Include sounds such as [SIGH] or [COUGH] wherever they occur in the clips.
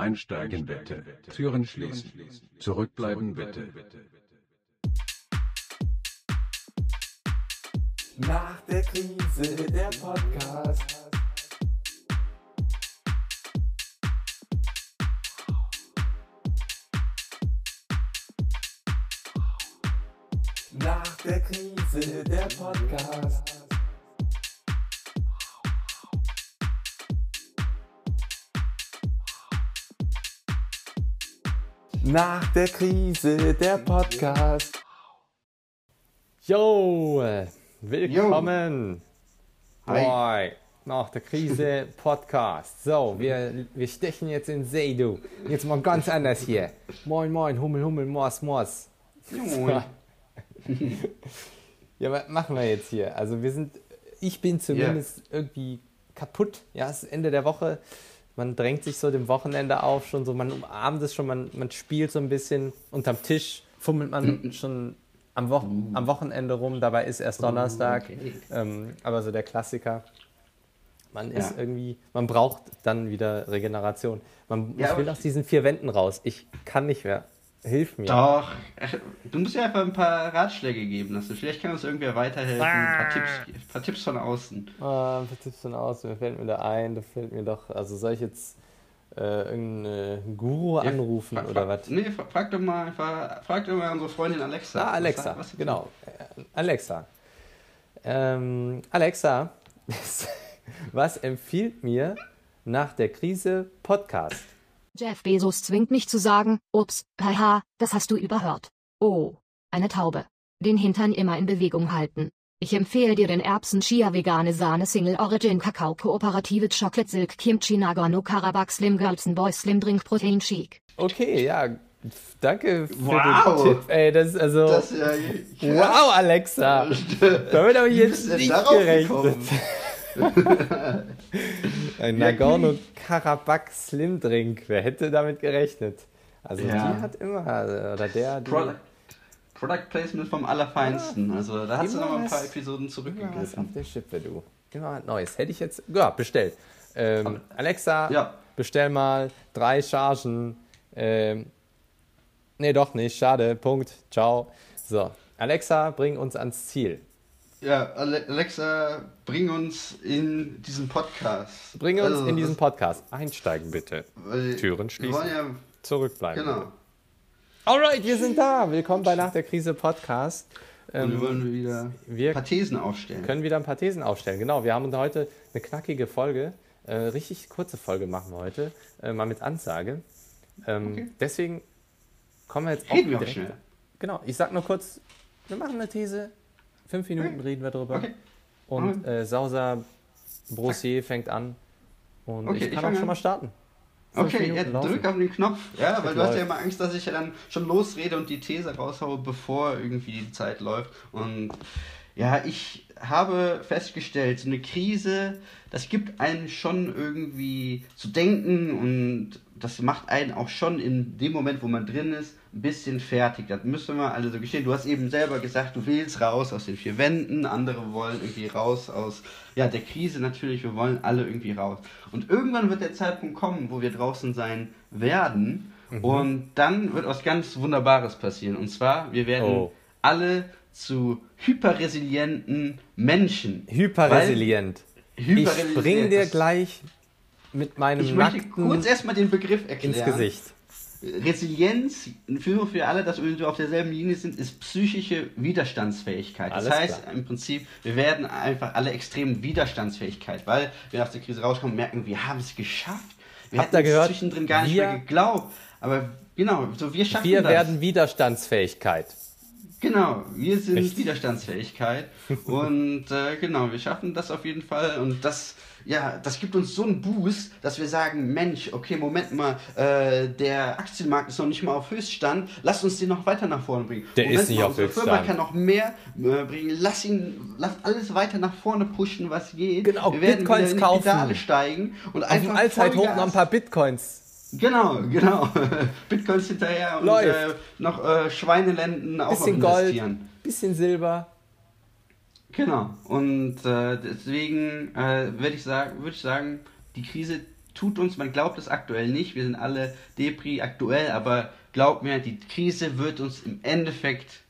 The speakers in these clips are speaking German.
Einsteigen bitte. Türen schließen. Zurückbleiben bitte. Nach der Krise der Podcast. Nach der Krise der Podcast. Nach der Krise der Podcast. Yo, willkommen. Hi. Moin. Nach der Krise [LAUGHS] Podcast. So, wir, wir stechen jetzt in See, du. Jetzt mal ganz anders hier. Moin, moin, Hummel, Hummel, Mors, Mors. Moin. [LAUGHS] Ja, was machen wir jetzt hier? Also wir sind, ich bin zumindest irgendwie kaputt. Ja, es ist Ende der Woche. Man drängt sich so dem Wochenende auf, schon so, man umarmt es schon, man, man spielt so ein bisschen unterm Tisch, fummelt man schon am, Wo am Wochenende rum, dabei ist erst Donnerstag. okay. Ähm, aber so der Klassiker. Man ist Ja. irgendwie, man braucht dann wieder Regeneration. Man Ja, ich will aus diesen vier Wänden raus. Ich kann nicht mehr. Hilf mir. Doch. Du musst dir einfach ein paar Ratschläge geben lassen. Vielleicht kann uns irgendwer weiterhelfen. Ein paar Tipps, ein paar Tipps von außen. Ah, was tippst du denn aus? Mir fällt mir da ein, da fällt mir doch. Also soll ich jetzt äh, irgendeinen Guru anrufen Fra- oder fra- was? Nee, fra- frag doch mal einfach, frag doch mal unsere Freundin Alexa. Ah, Alexa, Was- was- genau. Äh, Alexa. Ähm, Alexa, [LAUGHS] was empfiehlt mir nach der Krise Podcast? Jeff Bezos zwingt mich zu sagen, ups, haha, das hast du überhört. Oh, eine Taube. Den Hintern immer in Bewegung halten. Ich empfehle dir den Erbsen Chia vegane Sahne Single Origin Kakao Kooperative Chocolate Silk Kimchi Nagano Karabakh Slim Girlsen Boy Slim Drink Protein Chic. Okay, ja, danke für Wow. den Tipp. Ey, das ist also. Das ist ja wow, Alexa! [LAUGHS] Damit habe ich jetzt nicht gerechnet. [LAUGHS] [LAUGHS] Ein Ja, Nagorno-Karabakh Slim Drink. Wer hätte damit gerechnet? Also Ja. die hat immer, oder der, die, Product, Product Placement vom Allerfeinsten. Also da hast du Immer noch mal ein paar Episoden immer was auf zurückgegriffen. der Schippe, du. Immer was Neues. Hätte ich jetzt, ja, bestell. Ähm, Alexa, Ja. bestell mal drei Chargen. Ähm, nee, doch nicht. Schade. Punkt. Ciao. So, Alexa, bring uns ans Ziel. Ja, Ale- Alexa, bring uns in diesen Podcast. Bring uns Also, in diesen Podcast. Einsteigen bitte. Türen schließen. ja, Zurückbleiben. genau. Alright, wir sind da. Willkommen bei Nach der Krise Podcast. Und wir Ähm, wollen wieder wir ein paar Thesen aufstellen. können wieder ein paar Thesen aufstellen. Genau, wir haben heute eine knackige Folge, äh, richtig kurze Folge machen wir heute, äh, mal mit Ansage. Ähm, Okay. Deswegen kommen wir jetzt Reden wir auch schnell. Genau, ich sag nur kurz, wir machen eine These, fünf Minuten reden wir drüber. Okay. Und äh, Sauser Brossier fängt an. Und Okay, ich ich kann fang auch schon an. mal starten. Fünf Okay, Minuten ja, laufen. drück auf den Knopf. Ja, weil du hast ja läuft. immer Angst, dass ich ja dann schon losrede und die These raushaue, bevor irgendwie die Zeit läuft. Und ja, ich habe festgestellt, so eine Krise, das gibt einen schon irgendwie zu denken und das macht einen auch schon in dem Moment, wo man drin ist, ein bisschen fertig. Das müssen wir alle so gestehen. Du hast eben selber gesagt, du willst raus aus den vier Wänden, andere wollen irgendwie raus aus ja, der Krise natürlich, wir wollen alle irgendwie raus. Und irgendwann wird der Zeitpunkt kommen, wo wir draußen sein werden und dann wird was ganz Wunderbares passieren. Und zwar, wir werden Oh. alle zu hyperresilienten Menschen. Hyperresilient. Weil- Ich Hyperresilient, spring dir das- gleich mit meinem Ich möchte kurz erstmal den Begriff erklären. ins Gesicht. Resilienz, für, für alle, dass wir auf derselben Linie sind, ist psychische Widerstandsfähigkeit. Das Alles heißt klar. im Prinzip, wir werden einfach alle extrem Widerstandsfähigkeit, weil wir aus der Krise rauskommen, merken, wir haben es geschafft. Wir Habt ihr gehört? zwischendrin gar nicht Wir- mehr geglaubt. Aber genau, so wir schaffen Wir das. werden Widerstandsfähigkeit. Genau, wir sind Richtig. Widerstandsfähigkeit und äh, genau, wir schaffen das auf jeden Fall und das, ja, das gibt uns so einen Boost, dass wir sagen, Mensch, okay, Moment mal, äh, der Aktienmarkt ist noch nicht mal auf Höchststand, lass uns den noch weiter nach vorne bringen. Der Moment ist nicht mal, auf unsere Firma Höchststand. kann noch mehr äh, bringen, lass ihn, lass alles weiter nach vorne pushen, was geht. Genau, wir werden Bitcoins kaufen. Pedale steigen und Auf einfach Allzeithoch noch ein paar Bitcoins. Genau, genau. [LAUGHS] Bitcoins hinterher und äh, noch äh, Schweinelenden auch Bisschen noch Gold, investieren. bisschen Silber. Genau. Und äh, deswegen äh, würde ich sagen, würde ich sagen, die Krise tut uns, man glaubt es aktuell nicht, wir sind alle Depri aktuell, aber glaubt mir, die Krise wird uns im Endeffekt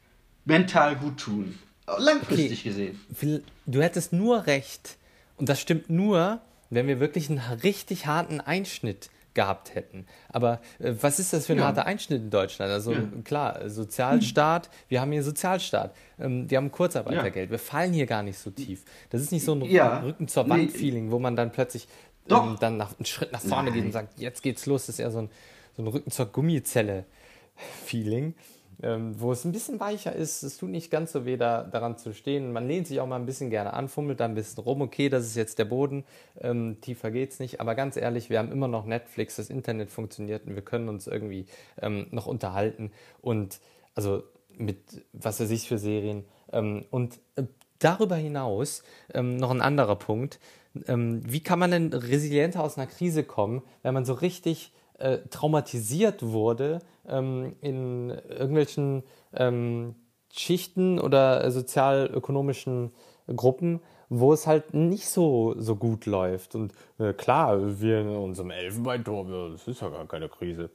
mental gut tun. Langfristig okay. gesehen. Du hättest nur recht. Und das stimmt nur, wenn wir wirklich einen richtig harten Einschnitt gehabt hätten. Aber äh, was ist das für ein ja. harter Einschnitt in Deutschland? Also ja. klar, Sozialstaat, hm. wir haben hier Sozialstaat, ähm, wir haben Kurzarbeitergeld, ja. wir fallen hier gar nicht so tief. Das ist nicht so ein Rücken zur Wand-Feeling, wo man dann plötzlich ähm, dann nach, einen Schritt nach vorne Nein. geht und sagt, jetzt geht's los. Das ist eher so ein, so ein Rücken zur Gummizelle-Feeling wo es ein bisschen weicher ist. Es tut nicht ganz so weh, da, daran zu stehen. Man lehnt sich auch mal ein bisschen gerne an, fummelt da ein bisschen rum. Okay, das ist jetzt der Boden, ähm, tiefer geht's nicht. Aber ganz ehrlich, wir haben immer noch Netflix, das Internet funktioniert und wir können uns irgendwie ähm, noch unterhalten. Und also mit was weiß ich für Serien. Ähm, und äh, darüber hinaus ähm, noch ein anderer Punkt. Ähm, wie kann man denn resilienter aus einer Krise kommen, wenn man so richtig äh, traumatisiert wurde ähm, in irgendwelchen ähm, Schichten oder sozialökonomischen Gruppen, wo es halt nicht so, so gut läuft. Und äh, klar, wir in unserem Elfenbeinturm, das ist ja gar keine Krise.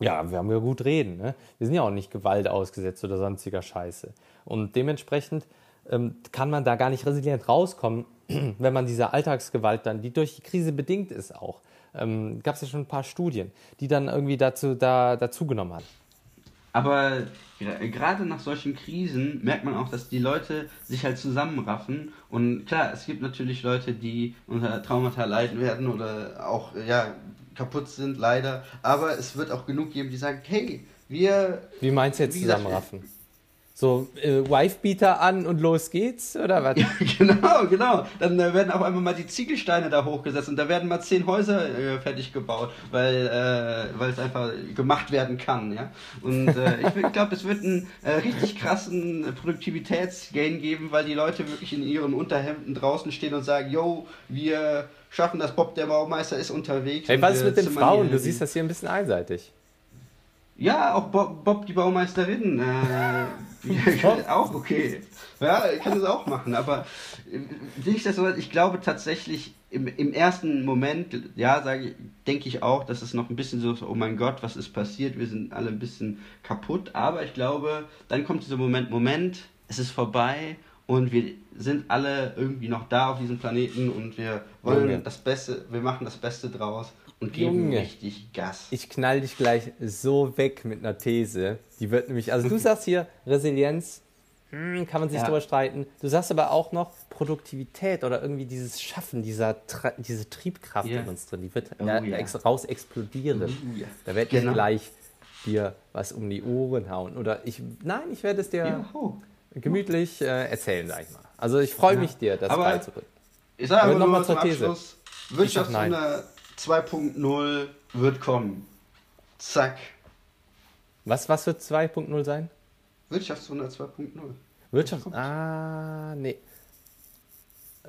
Ja, wir haben ja gut reden. Ne? Wir sind ja auch nicht Gewalt ausgesetzt oder sonstiger Scheiße. Und dementsprechend ähm, kann man da gar nicht resilient rauskommen, [CLEARS THROAT] wenn man diese Alltagsgewalt dann, die durch die Krise bedingt ist auch, ähm, gab es ja schon ein paar Studien, die dann irgendwie dazu da, dazugenommen haben. Aber gerade nach solchen Krisen merkt man auch, dass die Leute sich halt zusammenraffen. Und klar, es gibt natürlich Leute, die unter Traumata leiden werden oder auch ja, kaputt sind, leider. Aber es wird auch genug geben, die sagen, hey, wir... Wie meinst du jetzt zusammenraffen? So äh, Wifebeater an und los geht's, oder was? Ja, [LAUGHS] genau, genau. Dann äh, werden auf einmal mal die Ziegelsteine da hochgesetzt und da werden mal zehn Häuser äh, fertig gebaut, weil, äh, weil es einfach gemacht werden kann, ja. Und äh, ich glaube, es wird einen äh, richtig krassen Produktivitätsgain geben, weil die Leute wirklich in ihren Unterhemden draußen stehen und sagen, yo, wir schaffen das, Bob der Baumeister ist unterwegs. Hey, was ist mit den Frauen? Du siehst das hier ein bisschen einseitig. Ja, auch Bob, Bob die Baumeisterin. Äh, [LAUGHS] auch okay. Ja, ich kann das auch machen. Aber nichtsdestotrotz, ich glaube tatsächlich im, im ersten Moment, ja, sage denke ich auch, dass es noch ein bisschen so, oh mein Gott, was ist passiert? Wir sind alle ein bisschen kaputt. Aber ich glaube, dann kommt dieser Moment, Moment, es ist vorbei und wir sind alle irgendwie noch da auf diesem Planeten und wir wollen okay. das Beste, wir machen das Beste draus und geben Junge, richtig Gas. Ich knall dich gleich so weg mit einer These. Die wird nämlich, also du [LAUGHS] sagst hier Resilienz, hm, kann man sich ja. darüber streiten. Du sagst aber auch noch Produktivität oder irgendwie dieses Schaffen, dieser diese Triebkraft yeah. in uns drin, die wird oh, ja, ja. raus explodieren. Oh, ja. Da werde ich genau. gleich dir was um die Ohren hauen. Oder ich, nein, ich werde es dir gemütlich äh, erzählen, sag ich mal. Also ich freue mich dir, das aber beizubringen. Ich sage aber, nochmal zur These. Abschluss, Wirtschaftswunder 2.0 wird kommen. Zack. Was, was wird 2.0 sein? Wirtschaftswunder 2.0. Wirtschaft. Ah, nee.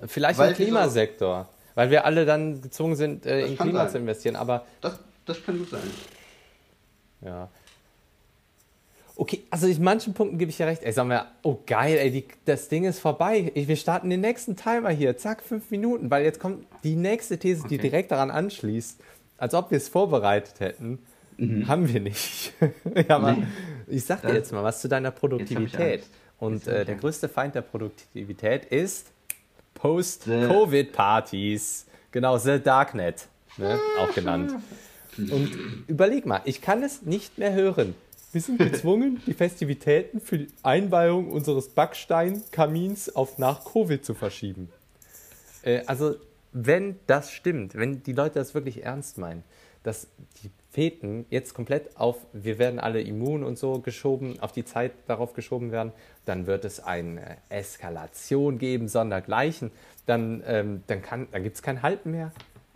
Vielleicht Weil im Klimasektor. Weil wir alle dann gezwungen sind, äh, in Klima sein. zu investieren. Aber. Das, das kann gut sein. Ja. Okay, also in manchen Punkten gebe ich ja recht. Ey, sagen wir, oh geil, ey, die, das Ding ist vorbei. Ich, wir starten den nächsten Timer hier. Zack, fünf Minuten, weil jetzt kommt die nächste These, okay. die direkt daran anschließt. Als ob wir es vorbereitet hätten. Mhm. Haben wir nicht. [LAUGHS] ja, aber nee. ich sag dir jetzt mal was zu deiner Produktivität. Und äh, der größte Feind der Produktivität ist Post-Covid-Partys. Genau, The Darknet, ne? auch genannt. [LAUGHS] Und überleg mal, ich kann es nicht mehr hören. Wir sind gezwungen, die Festivitäten für die Einweihung unseres Backsteinkamins auf nach Covid zu verschieben. Äh, also, wenn das stimmt, wenn die Leute das wirklich ernst meinen, dass die Feten jetzt komplett auf, wir werden alle immun und so geschoben, auf die Zeit darauf geschoben werden, dann wird es eine Eskalation geben, sondergleichen. Dann, ähm, dann, dann gibt es kein Halten mehr.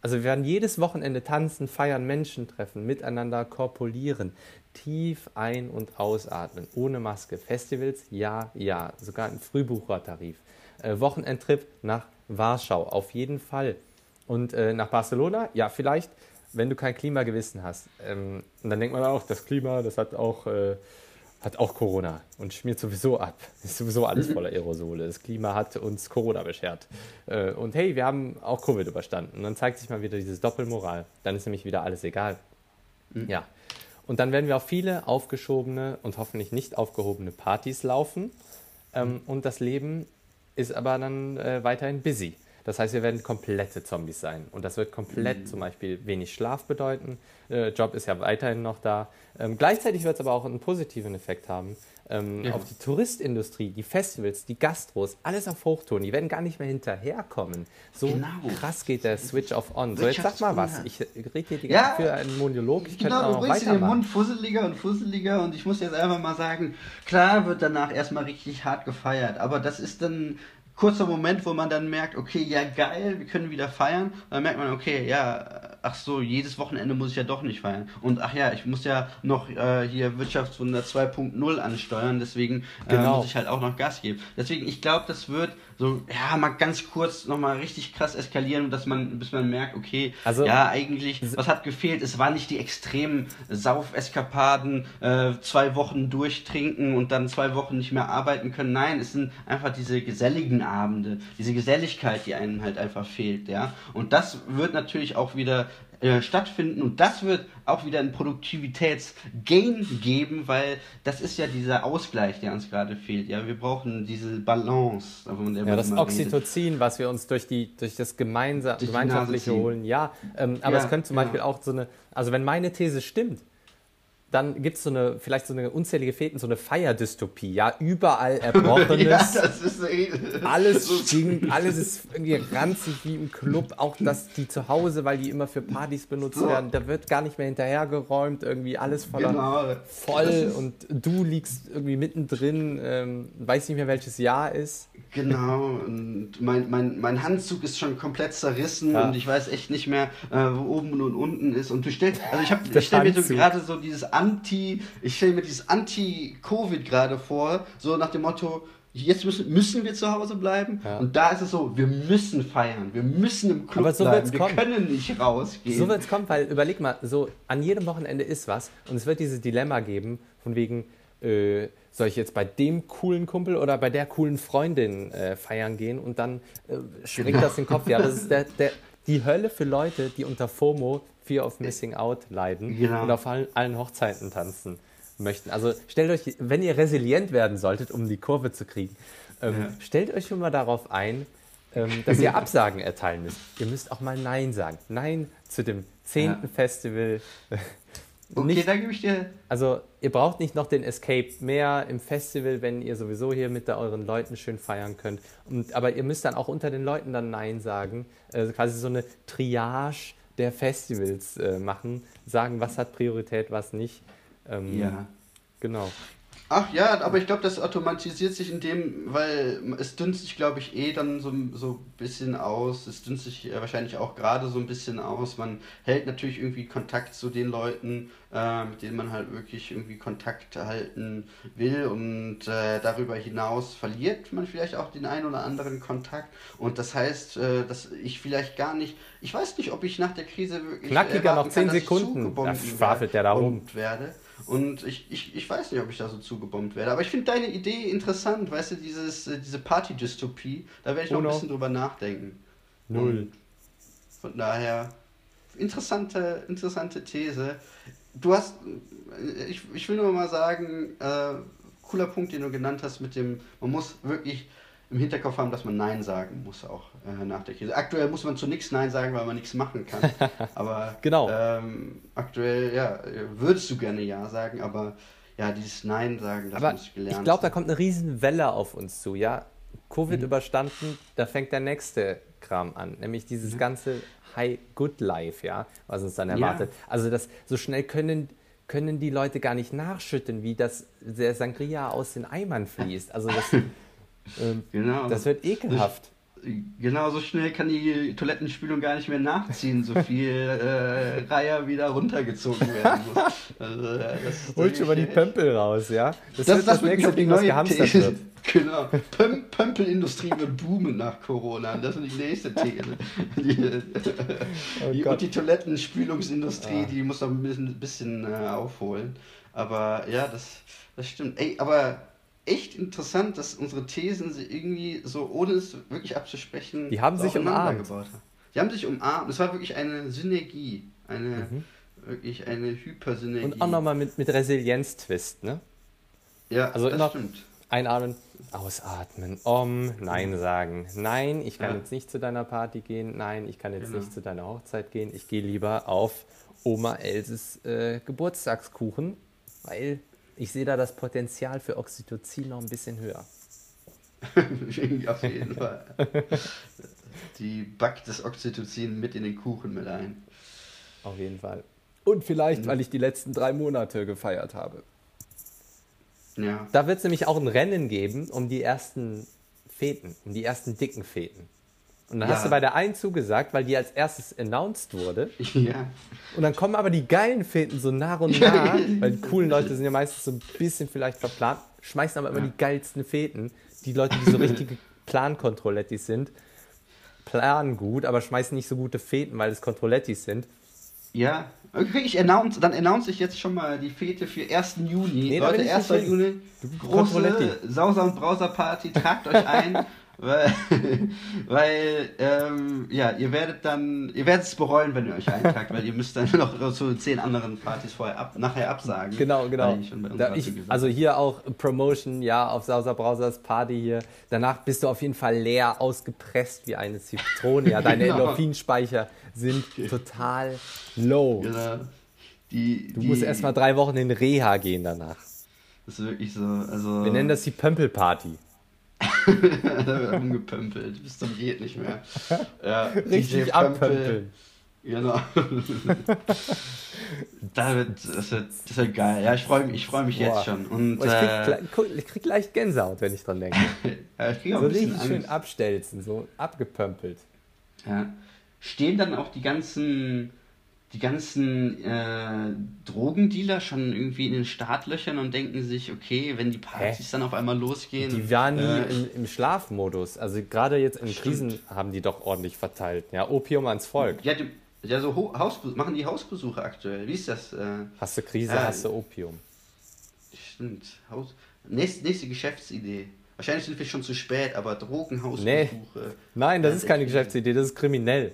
Also wir werden jedes Wochenende tanzen, feiern, Menschen treffen, miteinander korpulieren tief ein- und ausatmen, ohne Maske. Festivals, ja, ja, sogar ein Frühbuchertarif. Äh, Wochenendtrip nach Warschau, auf jeden Fall. Und äh, nach Barcelona, ja, vielleicht, wenn du kein Klimagewissen hast. Ähm, und dann denkt man auch, das Klima, das hat auch, äh, hat auch Corona und schmiert sowieso ab. [LAUGHS] Ist sowieso alles voller Aerosole. Das Klima hat uns Corona beschert. Äh, und hey, wir haben auch Covid überstanden. Und dann zeigt sich mal wieder dieses Doppelmoral. Dann ist nämlich wieder alles egal. Mhm. Ja. Und dann werden wir auf viele aufgeschobene und hoffentlich nicht aufgehobene Partys laufen. Ähm, und das Leben ist aber dann äh, weiterhin busy. Das heißt, wir werden komplette Zombies sein. Und das wird komplett mhm. zum Beispiel wenig Schlaf bedeuten. Äh, Job ist ja weiterhin noch da. Ähm, gleichzeitig wird es aber auch einen positiven Effekt haben ähm, ja. auf die Touristindustrie, die Festivals, die Gastros, alles auf Hochtouren. Die werden gar nicht mehr hinterherkommen. So genau. krass geht der Switch auf On. So, jetzt sag mal was. Ich rede hier die ja, ganze für einen Monolog. Ich genau, könnte noch du den Mund fusseliger und fusseliger und ich muss jetzt einfach mal sagen, klar wird danach erstmal richtig hart gefeiert, aber das ist dann kurzer Moment, wo man dann merkt, okay, ja geil, wir können wieder feiern. Dann merkt man, okay, ja, ach so, jedes Wochenende muss ich ja doch nicht feiern. Und ach ja, ich muss ja noch äh, hier Wirtschaftswunder 2.0 ansteuern, deswegen äh, genau. muss ich halt auch noch Gas geben. Deswegen, ich glaube, das wird so, ja, mal ganz kurz nochmal richtig krass eskalieren, dass man, bis man merkt, okay, also, ja, eigentlich, was hat gefehlt? Es waren nicht die extremen Saufeskapaden, äh, zwei Wochen durchtrinken und dann zwei Wochen nicht mehr arbeiten können. Nein, es sind einfach diese geselligen Abende, diese Geselligkeit, die einem halt einfach fehlt, ja. Und das wird natürlich auch wieder äh, stattfinden und das wird auch wieder einen Produktivitätsgain geben, weil das ist ja dieser Ausgleich, der uns gerade fehlt. Ja, wir brauchen diese Balance. ja, das Oxytocin, redet. was wir uns durch, die, durch das Gemeinsa durch gemeinschaftliche holen. Ja, ähm, aber ja, es könnte zum Beispiel auch so eine, also wenn meine These stimmt, dann gibt es so eine, vielleicht so eine unzählige Fäden, so eine Feierdystopie, ja, überall [LAUGHS] Erbrochenes, ja, alles stinkt, alles ist irgendwie ranzig wie im Club, auch dass die zu Hause, weil die immer für Partys benutzt so. werden, da wird gar nicht mehr hinterhergeräumt, irgendwie alles voller, genau. voll und du liegst irgendwie mittendrin, ähm, weiß nicht mehr welches Jahr ist. Genau, und mein, mein, mein Handzug ist schon komplett zerrissen ja. und ich weiß echt nicht mehr, äh, wo oben und unten ist und du stellst, also ich, ich stelle mir so gerade so dieses Anti, ich stelle mir dieses Anti-Covid gerade vor, so nach dem Motto, jetzt müssen, müssen wir zu Hause bleiben. Ja. Und da ist es so, wir müssen feiern, wir müssen im Club so bleiben, wir kommen. können nicht rausgehen. So wird es kommen, weil überleg mal, so an jedem Wochenende ist was und es wird dieses Dilemma geben, von wegen, äh, soll ich jetzt bei dem coolen Kumpel oder bei der coolen Freundin äh, feiern gehen und dann äh, schwingt das den Kopf. Ja, das ist der, der, die Hölle für Leute, die unter FOMO Fear of Missing Out leiden genau. und auf allen, allen Hochzeiten tanzen möchten. Also stellt euch, wenn ihr resilient werden solltet, um die Kurve zu kriegen, ähm, ja. stellt euch schon mal darauf ein, ähm, dass ihr [LAUGHS] Absagen erteilen müsst. Ihr müsst auch mal Nein sagen. Nein zu dem zehnten ja. Festival. [LAUGHS] Okay, nicht, da gebe ich dir. Also, ihr braucht nicht noch den Escape mehr im Festival, wenn ihr sowieso hier mit euren Leuten schön feiern könnt. Und, aber ihr müsst dann auch unter den Leuten dann Nein sagen. Also quasi so eine Triage der Festivals äh, machen, sagen, was hat Priorität, was nicht. Ähm, ja. Genau. Ach ja, aber ich glaube, das automatisiert sich in dem, weil es dünnt sich, glaube ich, eh dann so, so ein bisschen aus. Es dünnt sich äh, wahrscheinlich auch gerade so ein bisschen aus. Man hält natürlich irgendwie Kontakt zu den Leuten, äh, mit denen man halt wirklich irgendwie Kontakt halten will. Und äh, darüber hinaus verliert man vielleicht auch den einen oder anderen Kontakt. Und das heißt, äh, dass ich vielleicht gar nicht, ich weiß nicht, ob ich nach der Krise wirklich. Knackiger noch 10 Sekunden. Da schwafelt der da rum. Werde. Und ich, ich, ich weiß nicht, ob ich da so zugebombt werde. Aber ich finde deine Idee interessant, weißt du, dieses, äh, diese Party-Dystopie, da werde ich noch oh no. ein bisschen drüber nachdenken. Null. Und von daher, interessante, interessante These. Du hast, äh, ich, ich will nur mal sagen, äh, cooler Punkt, den du genannt hast mit dem, man muss wirklich im Hinterkopf haben, dass man Nein sagen muss auch äh, nach der Krise. Aktuell muss man zu nichts Nein sagen, weil man nichts machen kann. [LAUGHS] Aber genau. ähm, aktuell, ja, würdest du gerne Ja sagen, aber ja, dieses Nein sagen, das aber muss ich gelernt Ich glaube, da kommt eine riesen Welle auf uns zu, ja. Covid mhm. überstanden, da fängt der nächste Kram an, nämlich dieses ja. ganze High Good Life, ja, was uns dann erwartet. Ja. Also das so schnell können können die Leute gar nicht nachschütten, wie das der Sangria aus den Eimern fließt. Also das, [LAUGHS] ähm, genau. das wird ekelhaft. Genau, so schnell kann die Toilettenspülung gar nicht mehr nachziehen, so viel äh, Reiher wieder runtergezogen werden muss. Also, das Holt schon mal die Pömpel raus, ja? Das, das, das, nächste Ding, was gehamstert wird. [LAUGHS] Genau. Pöm Pömpelindustrie wird boomen nach Corona. Das ist die nächste These. Die, oh die, und die Toilettenspülungsindustrie, ah. die muss noch ein bisschen, bisschen äh, aufholen. Aber ja, das, das stimmt. Ey, aber echt interessant, dass unsere Thesen sie irgendwie so, ohne es wirklich abzusprechen, die haben sich umarmt. Gebaut haben. Die haben sich umarmt. Es war wirklich eine Synergie, eine mhm. wirklich eine Hypersynergie. Und auch nochmal mit, mit Resilienz-Twist, ne? Ja, also das stimmt. Einatmen, ausatmen, um, Nein sagen. Nein, ich kann ja. jetzt nicht zu deiner Party gehen. Nein, ich kann jetzt genau. nicht zu deiner Hochzeit gehen. Ich gehe lieber auf Oma Elses äh, Geburtstagskuchen, weil ich sehe da das Potenzial für Oxytocin noch ein bisschen höher. [LAUGHS] Auf jeden Fall. Die backt das Oxytocin mit in den Kuchen mit ein. Auf jeden Fall. Und vielleicht, mhm. weil ich die letzten drei Monate gefeiert habe. Ja. Da wird es nämlich auch ein Rennen geben um die ersten Feten, um die ersten dicken Feten. Und dann ja. hast du bei der einen zugesagt, weil die als erstes announced wurde. [LAUGHS] Ja. Und dann kommen aber die geilen Feten so nach und [LAUGHS] nach, weil die coolen Leute sind ja meistens so ein bisschen vielleicht verplant, schmeißen aber immer ja. die geilsten Feten. Die Leute, die so richtige [LAUGHS] Plan-Controlettis sind, planen gut, aber schmeißen nicht so gute Feten, weil es Controlettis sind. Ja, okay, ich announce, dann announce ich jetzt schon mal die Fete für 1. Juni. Nee, Leute, 1. Juni, große Sauser- und Browser-Party, tragt euch ein. Weil, [LAUGHS] weil ähm, ja, ihr werdet dann, ihr werdet es bereuen, wenn ihr euch eintragt, weil ihr müsst dann noch zu zehn anderen Partys vorher ab, nachher absagen. Genau, genau. Da ich, also hier auch Promotion, ja, auf Sauser Brausers Party hier. Danach bist du auf jeden Fall leer ausgepresst wie eine Zitrone. Ja, deine [LAUGHS] genau. Endorphinspeicher sind total low. Genau. Die, du die, musst erst mal drei Wochen in Reha gehen danach. Das ist wirklich so. Also Wir nennen das die Pömpelparty. [LAUGHS] da wird umgepömpelt, bis zum geht nicht mehr. [LAUGHS] Ja, Richtig abpömpeln. Genau. [LAUGHS] da wird, das, wird, das wird geil. Ja, ich freue mich, ich freu mich jetzt schon. Und, ich, krieg, äh, ich krieg leicht Gänsehaut, wenn ich dran denke. ja, ich krieg auch so ein bisschen richtig schön abstelzen, so abgepömpelt. Ja. Stehen dann auch die ganzen die ganzen äh, Drogendealer schon irgendwie in den Startlöchern und denken sich, okay, wenn die Partys Hä? dann auf einmal losgehen. Die waren nie äh, im, im, Schlafmodus. Also gerade jetzt in Krisen haben die doch ordentlich verteilt. Ja, Opium ans Volk. Ja, die, ja so Hausbesuch, machen die Hausbesuche aktuell. Wie ist das? Äh, hast du Krise, äh, hast du Opium. Stimmt. Haus, nächste, nächste Geschäftsidee. Wahrscheinlich sind wir schon zu spät, aber Drogenhausbesuche. Nee. Nein, das ist keine Geschäftsidee, das ist kriminell.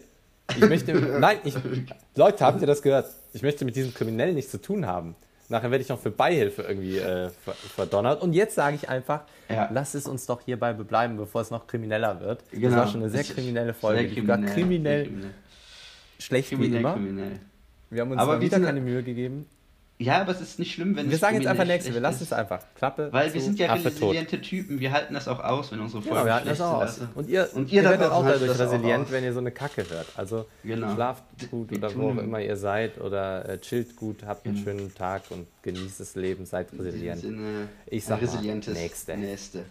Ich möchte, [LAUGHS] nein, ich, Leute, habt ihr das gehört? Ich möchte mit diesem Kriminellen nichts zu tun haben. Nachher werde ich noch für Beihilfe irgendwie äh, verdonnert. Und jetzt sage ich einfach, ja. lass es uns doch hierbei bleiben, bevor es noch krimineller wird. Genau. Das war schon eine sehr kriminelle Folge. Sehr kriminell, kriminell, kriminell, schlecht kriminell, wie immer. Kriminell. Wir haben uns Aber wieder keine Mühe gegeben. Ja, aber es ist nicht schlimm, wenn Wir sagen jetzt einfach nächste, wir lassen es einfach. Klappe. Weil zu, wir sind ja resiliente tot. Typen, wir halten das auch aus, wenn unsere Folgen genau, wir halten das auch aus. Und ihr, und ihr, ihr werdet auch dadurch resilient, auch wenn ihr so eine Kacke hört. Also genau. schlaft gut oder wo auch immer ihr seid oder äh, chillt gut, habt einen genau. schönen Tag und genießt das Leben, seid resilient. Sinne, ich sage nächste. nächste.